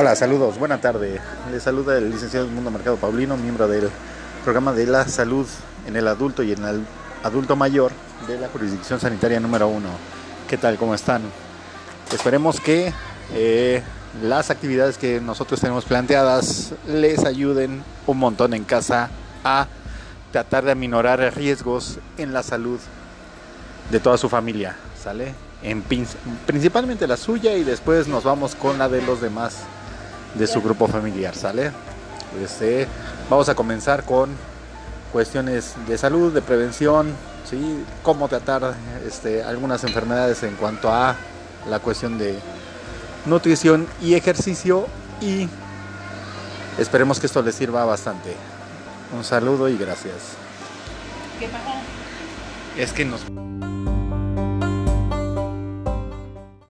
Hola, saludos, buena tarde. Les saluda el licenciado Mundo Mercado Paulino, miembro del programa de la salud en el adulto y en el adulto mayor de la jurisdicción sanitaria número uno. ¿Qué tal? ¿Cómo están? Esperemos que eh, las actividades que nosotros tenemos planteadas les ayuden un montón en casa a tratar de aminorar riesgos en la salud de toda su familia, ¿sale? En, principalmente la suya y después nos vamos con la de los demás de su grupo familiar, ¿sale? Este, vamos a comenzar con cuestiones de salud, de prevención, ¿sí? Cómo tratar este, algunas enfermedades en cuanto a la cuestión de nutrición y ejercicio y esperemos que esto les sirva bastante. Un saludo y gracias. ¿Qué pasa? Es que nos...